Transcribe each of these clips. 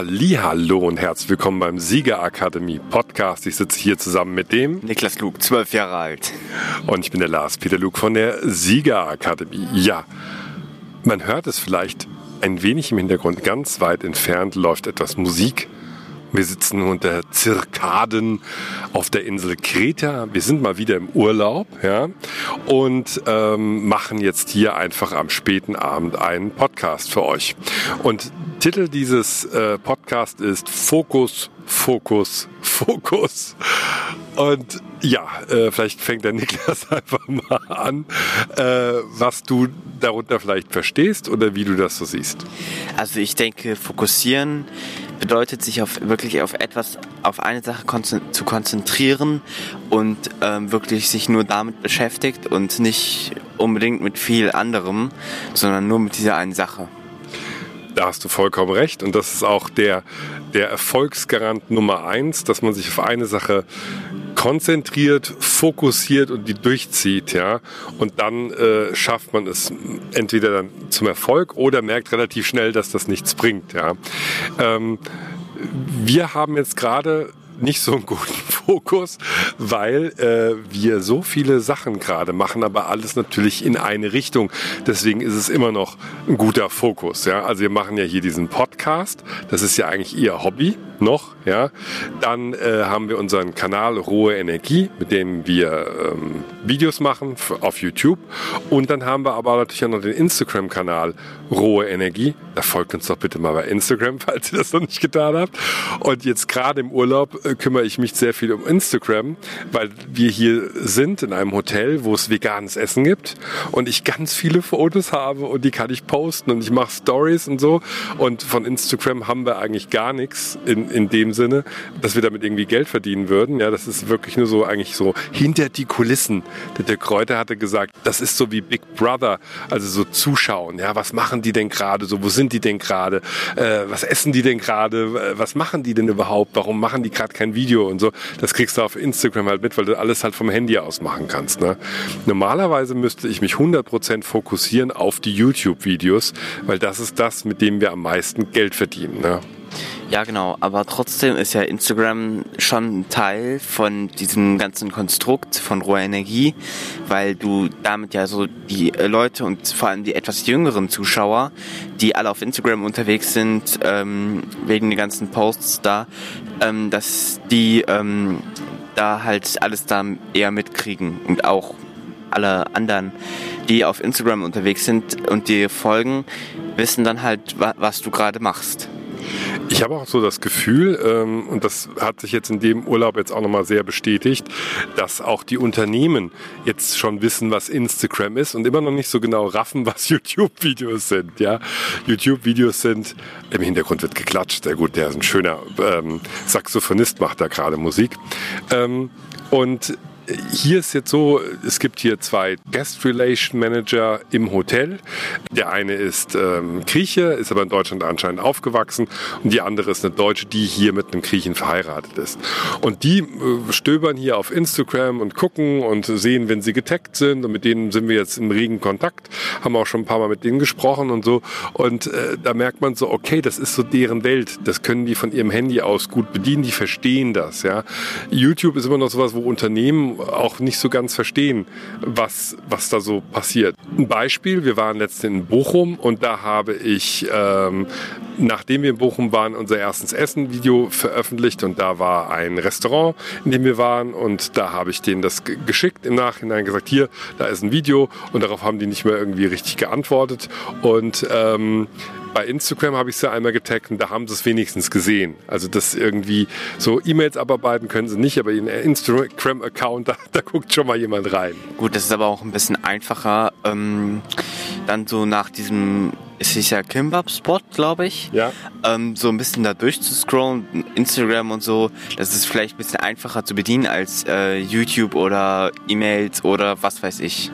Hallo und herzlich willkommen beim Sieger Akademie Podcast. Ich sitze hier zusammen mit dem Niklas Luke, zwölf Jahre alt. Und ich bin der Lars Peter Luke von der Sieger Akademie. Ja, man hört es vielleicht ein wenig im Hintergrund. Ganz weit entfernt läuft etwas Musik. Wir sitzen unter Zirkaden auf der Insel Kreta. Wir sind mal wieder im Urlaub, ja, und ähm, machen jetzt hier einfach am späten Abend einen Podcast für euch. Und Titel dieses äh, Podcasts ist Fokus, Fokus, Fokus. Und ja, äh, vielleicht fängt der Niklas einfach mal an, äh, was du darunter vielleicht verstehst oder wie du das so siehst. Also ich denke, fokussieren bedeutet, sich auf wirklich auf etwas, auf eine Sache konzen zu konzentrieren und ähm, wirklich sich nur damit beschäftigt und nicht unbedingt mit viel anderem, sondern nur mit dieser einen Sache. Da hast du vollkommen recht. Und das ist auch der, der Erfolgsgarant Nummer eins, dass man sich auf eine Sache konzentriert, fokussiert und die durchzieht, ja. Und dann äh, schafft man es entweder dann zum Erfolg oder merkt relativ schnell, dass das nichts bringt, ja. Ähm, wir haben jetzt gerade nicht so einen guten Fokus, weil äh, wir so viele Sachen gerade machen, aber alles natürlich in eine Richtung. Deswegen ist es immer noch ein guter Fokus. Ja? Also wir machen ja hier diesen Podcast. Das ist ja eigentlich ihr Hobby noch. Ja? Dann äh, haben wir unseren Kanal Rohe Energie, mit dem wir ähm, Videos machen auf YouTube. Und dann haben wir aber natürlich auch noch den Instagram-Kanal Rohe Energie. Da folgt uns doch bitte mal bei Instagram, falls ihr das noch nicht getan habt. Und jetzt gerade im Urlaub äh, kümmere ich mich sehr viel um Instagram, weil wir hier sind in einem Hotel, wo es veganes Essen gibt und ich ganz viele Fotos habe und die kann ich posten und ich mache Stories und so. Und von Instagram haben wir eigentlich gar nichts in, in dem Sinne, dass wir damit irgendwie Geld verdienen würden. Ja, das ist wirklich nur so eigentlich so hinter die Kulissen. Der Kräuter hatte gesagt, das ist so wie Big Brother, also so zuschauen. Ja, was machen die denn gerade? So, wo sind die denn gerade? Äh, was essen die denn gerade? Was machen die denn überhaupt? Warum machen die gerade kein Video und so? Das kriegst du auf Instagram halt mit, weil du alles halt vom Handy aus machen kannst. Ne? Normalerweise müsste ich mich 100% fokussieren auf die YouTube-Videos, weil das ist das, mit dem wir am meisten Geld verdienen. Ne? Ja, genau. Aber trotzdem ist ja Instagram schon ein Teil von diesem ganzen Konstrukt von roher Energie, weil du damit ja so die Leute und vor allem die etwas jüngeren Zuschauer, die alle auf Instagram unterwegs sind, ähm, wegen den ganzen Posts da, ähm, dass die ähm, da halt alles da eher mitkriegen und auch alle anderen, die auf Instagram unterwegs sind und dir folgen, wissen dann halt, was du gerade machst. Ich habe auch so das Gefühl, ähm, und das hat sich jetzt in dem Urlaub jetzt auch nochmal sehr bestätigt, dass auch die Unternehmen jetzt schon wissen, was Instagram ist und immer noch nicht so genau raffen, was YouTube-Videos sind. Ja, YouTube-Videos sind, im Hintergrund wird geklatscht, sehr gut, der ist ein schöner ähm, Saxophonist, macht da gerade Musik. Ähm, und hier ist jetzt so, es gibt hier zwei Guest Relation Manager im Hotel. Der eine ist ähm, Grieche, ist aber in Deutschland anscheinend aufgewachsen und die andere ist eine Deutsche, die hier mit einem Griechen verheiratet ist. Und die äh, stöbern hier auf Instagram und gucken und sehen, wenn sie getaggt sind und mit denen sind wir jetzt im regen Kontakt, haben auch schon ein paar Mal mit denen gesprochen und so und äh, da merkt man so, okay, das ist so deren Welt, das können die von ihrem Handy aus gut bedienen, die verstehen das, ja. YouTube ist immer noch sowas, wo Unternehmen auch nicht so ganz verstehen, was, was da so passiert. Ein Beispiel, wir waren letztens in Bochum und da habe ich, ähm, nachdem wir in Bochum waren, unser erstes Essen-Video veröffentlicht und da war ein Restaurant, in dem wir waren und da habe ich denen das geschickt im Nachhinein gesagt, hier, da ist ein Video und darauf haben die nicht mehr irgendwie richtig geantwortet und ähm, bei Instagram habe ich sie einmal getaggt und da haben sie es wenigstens gesehen. Also das irgendwie so E-Mails abarbeiten können sie nicht, aber in Instagram-Account, da, da, guckt schon mal jemand rein. Gut, das ist aber auch ein bisschen einfacher. Ähm, dann so nach diesem es ist ja Kimbab-Spot, glaube ich. Ja. Ähm, so ein bisschen da durchzuscrollen, Instagram und so, das ist vielleicht ein bisschen einfacher zu bedienen als äh, YouTube oder E-Mails oder was weiß ich.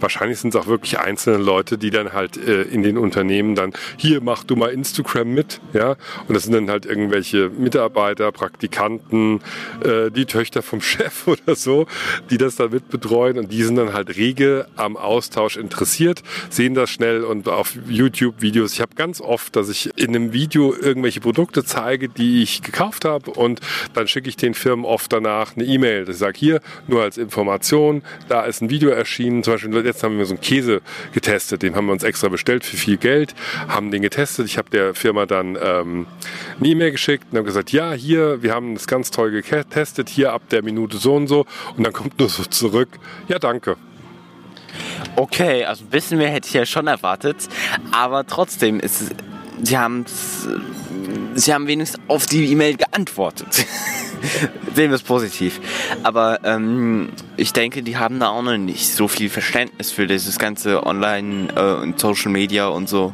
Wahrscheinlich sind es auch wirklich einzelne Leute, die dann halt äh, in den Unternehmen dann, hier mach du mal Instagram mit, ja, und das sind dann halt irgendwelche Mitarbeiter, Praktikanten, äh, die Töchter vom Chef oder so, die das dann mit betreuen und die sind dann halt rege am Austausch interessiert, sehen das schnell und auf YouTube-Videos. Ich habe ganz oft, dass ich in einem Video irgendwelche Produkte zeige, die ich gekauft habe und dann schicke ich den Firmen oft danach eine E-Mail. Ich sage hier nur als Information, da ist ein Video erschienen. Zum Beispiel jetzt haben wir so einen Käse getestet, den haben wir uns extra bestellt für viel Geld, haben den getestet. Ich habe der Firma dann ähm, eine E-Mail geschickt und habe gesagt, ja hier, wir haben das ganz toll getestet, hier ab der Minute so und so und dann kommt nur so zurück, ja danke. Okay, also ein bisschen mehr hätte ich ja schon erwartet, aber trotzdem ist es, sie haben sie haben wenigstens auf die E-Mail geantwortet. Sehen wir es positiv. Aber ähm, ich denke, die haben da auch noch nicht so viel Verständnis für dieses ganze Online äh, und Social Media und so.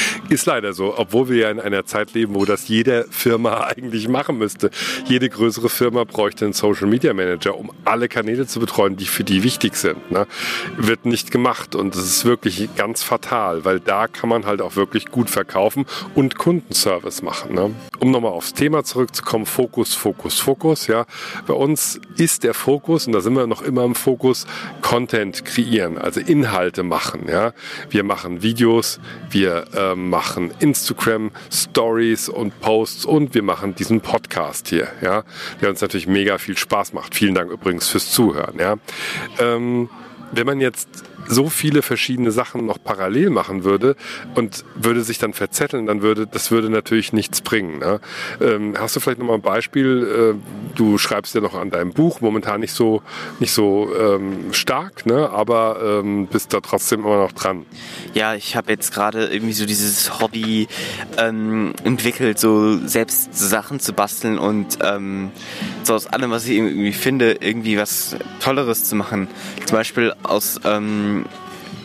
Ist leider so, obwohl wir ja in einer Zeit leben, wo das jede Firma eigentlich machen müsste. Jede größere Firma bräuchte einen Social Media Manager, um alle Kanäle zu betreuen, die für die wichtig sind. Ne? Wird nicht gemacht und das ist wirklich ganz fatal, weil da kann man halt auch wirklich gut verkaufen und Kundenservice machen. Ne? Um nochmal aufs Thema zurückzukommen, Fokus, Fokus, Fokus. Ja, bei uns ist der Fokus und da sind wir noch immer im Fokus Content kreieren, also Inhalte machen. Ja, wir machen Videos, wir äh, machen Instagram Stories und Posts und wir machen diesen Podcast hier, ja, der uns natürlich mega viel Spaß macht. Vielen Dank übrigens fürs Zuhören, ja. Ähm, wenn man jetzt so viele verschiedene Sachen noch parallel machen würde und würde sich dann verzetteln, dann würde das würde natürlich nichts bringen. Ne? Ähm, hast du vielleicht noch mal ein Beispiel? Äh, du schreibst ja noch an deinem Buch, momentan nicht so nicht so ähm, stark, ne? aber ähm, bist da trotzdem immer noch dran. Ja, ich habe jetzt gerade irgendwie so dieses Hobby ähm, entwickelt, so selbst Sachen zu basteln und ähm, so aus allem, was ich irgendwie finde, irgendwie was Tolleres zu machen. Zum Beispiel aus ähm,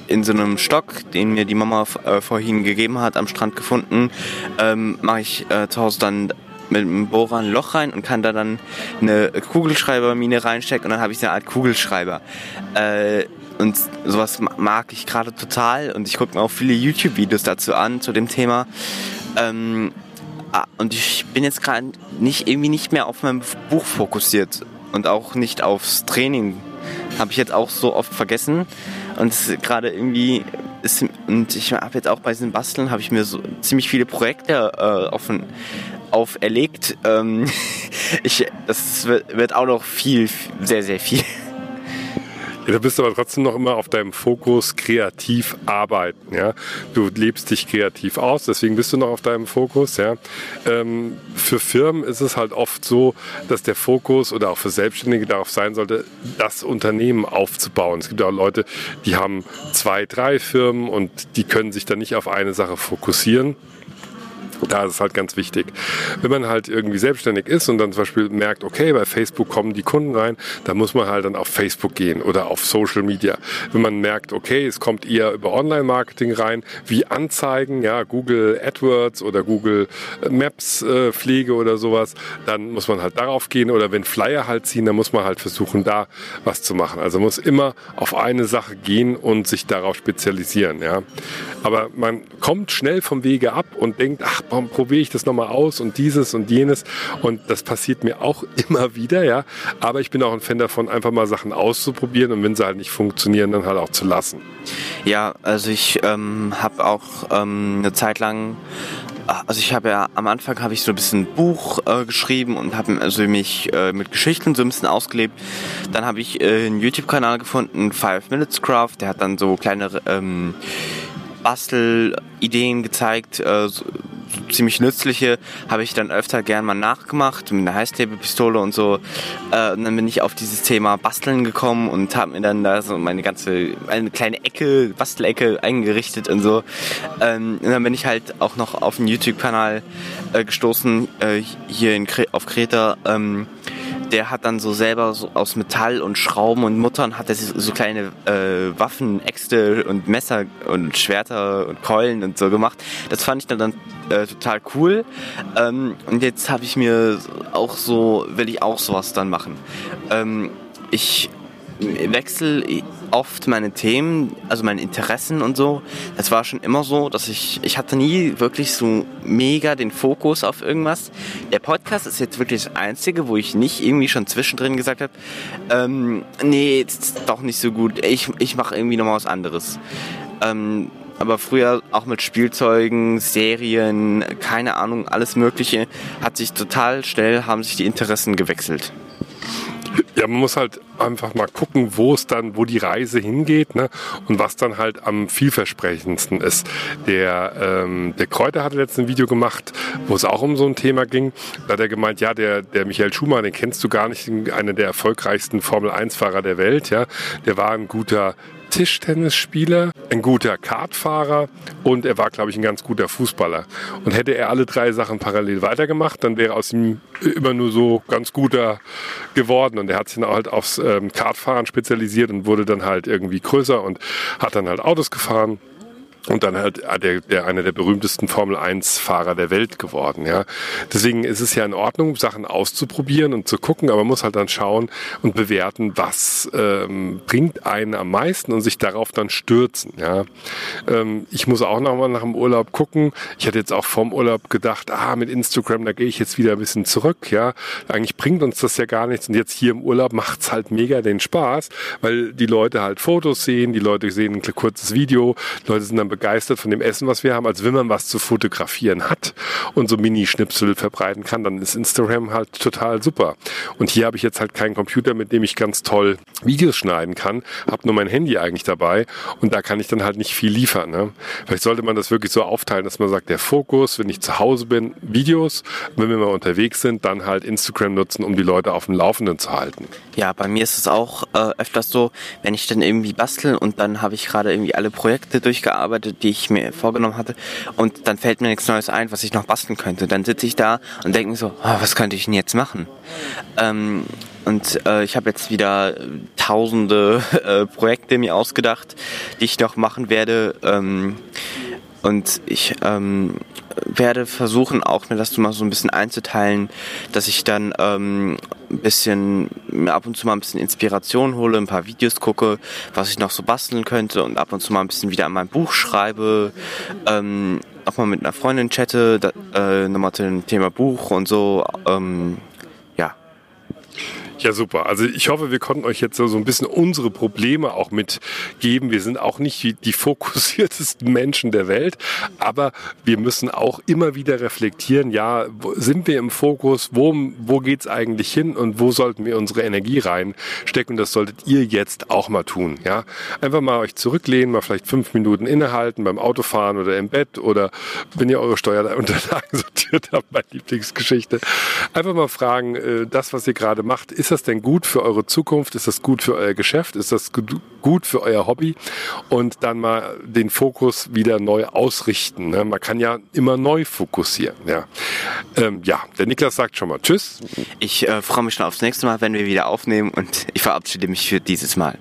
in so einem Stock, den mir die Mama äh, vorhin gegeben hat, am Strand gefunden, ähm, mache ich äh, zu Hause dann mit einem Bohrer ein Loch rein und kann da dann eine Kugelschreibermine reinstecken und dann habe ich eine Art Kugelschreiber. Äh, und sowas mag ich gerade total und ich gucke mir auch viele YouTube-Videos dazu an, zu dem Thema. Ähm, ah, und ich bin jetzt gerade nicht irgendwie nicht mehr auf meinem Buch fokussiert und auch nicht aufs Training. Habe ich jetzt auch so oft vergessen. Und gerade irgendwie ist, und ich habe jetzt auch bei diesen Basteln, habe ich mir so ziemlich viele Projekte äh, offen auferlegt. Ähm, ich, das wird, wird auch noch viel, sehr, sehr viel. Du bist aber trotzdem noch immer auf deinem Fokus kreativ arbeiten. Ja? Du lebst dich kreativ aus, deswegen bist du noch auf deinem Fokus. Ja? Ähm, für Firmen ist es halt oft so, dass der Fokus oder auch für Selbstständige darauf sein sollte, das Unternehmen aufzubauen. Es gibt auch Leute, die haben zwei, drei Firmen und die können sich dann nicht auf eine Sache fokussieren. Da ist es halt ganz wichtig. Wenn man halt irgendwie selbstständig ist und dann zum Beispiel merkt, okay, bei Facebook kommen die Kunden rein, dann muss man halt dann auf Facebook gehen oder auf Social Media. Wenn man merkt, okay, es kommt eher über Online-Marketing rein, wie Anzeigen, ja, Google AdWords oder Google Maps äh, Pflege oder sowas, dann muss man halt darauf gehen oder wenn Flyer halt ziehen, dann muss man halt versuchen, da was zu machen. Also muss immer auf eine Sache gehen und sich darauf spezialisieren, ja. Aber man kommt schnell vom Wege ab und denkt, ach, probiere ich das nochmal aus und dieses und jenes. Und das passiert mir auch immer wieder, ja. Aber ich bin auch ein Fan davon, einfach mal Sachen auszuprobieren und wenn sie halt nicht funktionieren, dann halt auch zu lassen. Ja, also ich ähm, habe auch ähm, eine Zeit lang also ich habe ja am Anfang habe ich so ein bisschen ein Buch äh, geschrieben und habe also mich äh, mit Geschichten so ein bisschen ausgelebt. Dann habe ich äh, einen YouTube-Kanal gefunden, Five Minutes Craft, der hat dann so kleine ähm, Bastelideen gezeigt, äh, so, ziemlich nützliche, habe ich dann öfter gern mal nachgemacht mit einer Heißklebepistole und so. Äh, und dann bin ich auf dieses Thema Basteln gekommen und habe mir dann da so meine ganze, eine kleine Ecke, Bastelecke eingerichtet und so. Ähm, und dann bin ich halt auch noch auf einen YouTube-Kanal äh, gestoßen, äh, hier in auf Kreta. Ähm, der hat dann so selber so aus Metall und Schrauben und Muttern hat er so kleine äh, Waffen, Äxte und Messer und Schwerter und Keulen und so gemacht. Das fand ich dann, dann äh, total cool. Ähm, und jetzt habe ich mir auch so, will ich auch sowas dann machen. Ähm, ich wechsle oft meine Themen, also meine Interessen und so, das war schon immer so, dass ich, ich hatte nie wirklich so mega den Fokus auf irgendwas. Der Podcast ist jetzt wirklich das Einzige, wo ich nicht irgendwie schon zwischendrin gesagt habe, ähm, nee, ist doch nicht so gut, ich, ich mache irgendwie nochmal was anderes. Ähm, aber früher auch mit Spielzeugen, Serien, keine Ahnung, alles Mögliche, hat sich total schnell, haben sich die Interessen gewechselt. Ja, man muss halt einfach mal gucken, wo es dann, wo die Reise hingeht ne? und was dann halt am vielversprechendsten ist. Der, ähm, der Kräuter hatte letztens ein Video gemacht, wo es auch um so ein Thema ging. Da hat er gemeint, ja, der, der Michael Schumacher, den kennst du gar nicht, einer der erfolgreichsten Formel-1-Fahrer der Welt. Ja, Der war ein guter Tischtennisspieler, ein guter Kartfahrer und er war, glaube ich, ein ganz guter Fußballer. Und hätte er alle drei Sachen parallel weitergemacht, dann wäre aus ihm immer nur so ganz guter geworden. Und er hat sich dann halt aufs ähm, Kartfahren spezialisiert und wurde dann halt irgendwie größer und hat dann halt Autos gefahren und dann halt der, der einer der berühmtesten Formel 1 Fahrer der Welt geworden, ja. Deswegen ist es ja in Ordnung, Sachen auszuprobieren und zu gucken, aber man muss halt dann schauen und bewerten, was ähm, bringt einen am meisten und sich darauf dann stürzen, ja. Ähm, ich muss auch nochmal nach dem Urlaub gucken. Ich hatte jetzt auch vorm Urlaub gedacht, ah, mit Instagram, da gehe ich jetzt wieder ein bisschen zurück, ja. Eigentlich bringt uns das ja gar nichts und jetzt hier im Urlaub macht's halt mega den Spaß, weil die Leute halt Fotos sehen, die Leute sehen ein kurzes Video, Leute sind dann begeistert von dem Essen, was wir haben, als wenn man was zu fotografieren hat und so Mini-Schnipsel verbreiten kann, dann ist Instagram halt total super. Und hier habe ich jetzt halt keinen Computer, mit dem ich ganz toll Videos schneiden kann, habe nur mein Handy eigentlich dabei und da kann ich dann halt nicht viel liefern. Ne? Vielleicht sollte man das wirklich so aufteilen, dass man sagt, der Fokus, wenn ich zu Hause bin, Videos, wenn wir mal unterwegs sind, dann halt Instagram nutzen, um die Leute auf dem Laufenden zu halten. Ja, bei mir ist es auch äh, öfters so, wenn ich dann irgendwie bastel und dann habe ich gerade irgendwie alle Projekte durchgearbeitet, die ich mir vorgenommen hatte. Und dann fällt mir nichts Neues ein, was ich noch basteln könnte. Dann sitze ich da und denke mir so, oh, was könnte ich denn jetzt machen? Ähm, und äh, ich habe jetzt wieder tausende äh, Projekte mir ausgedacht, die ich noch machen werde. Ähm, und ich ähm, werde versuchen, auch mir das mal so ein bisschen einzuteilen, dass ich dann ähm, ein bisschen ab und zu mal ein bisschen Inspiration hole, ein paar Videos gucke, was ich noch so basteln könnte und ab und zu mal ein bisschen wieder an meinem Buch schreibe, ähm, auch mal mit einer Freundin chatte, da, äh, nochmal zu dem Thema Buch und so. Ähm, ja, super. Also ich hoffe, wir konnten euch jetzt so ein bisschen unsere Probleme auch mitgeben. Wir sind auch nicht die fokussiertesten Menschen der Welt, aber wir müssen auch immer wieder reflektieren, ja, sind wir im Fokus, wo, wo geht's eigentlich hin und wo sollten wir unsere Energie reinstecken? Und das solltet ihr jetzt auch mal tun. Ja, Einfach mal euch zurücklehnen, mal vielleicht fünf Minuten innehalten beim Autofahren oder im Bett oder wenn ihr eure Steuerunterlagen sortiert habt, meine Lieblingsgeschichte. Einfach mal fragen, äh, das, was ihr gerade macht, ist das denn gut für eure Zukunft? Ist das gut für euer Geschäft? Ist das gut für euer Hobby? Und dann mal den Fokus wieder neu ausrichten. Ne? Man kann ja immer neu fokussieren. Ja, ähm, ja der Niklas sagt schon mal Tschüss. Ich äh, freue mich schon aufs nächste Mal, wenn wir wieder aufnehmen und ich verabschiede mich für dieses Mal.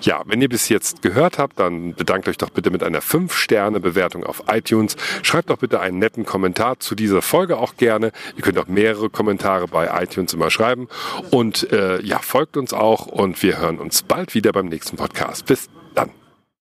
Ja, wenn ihr bis jetzt gehört habt, dann bedankt euch doch bitte mit einer 5-Sterne-Bewertung auf iTunes. Schreibt doch bitte einen netten Kommentar zu dieser Folge auch gerne. Ihr könnt auch mehrere Kommentare bei iTunes immer schreiben. Und äh, ja, folgt uns auch und wir hören uns bald wieder beim nächsten Podcast. Bis dann.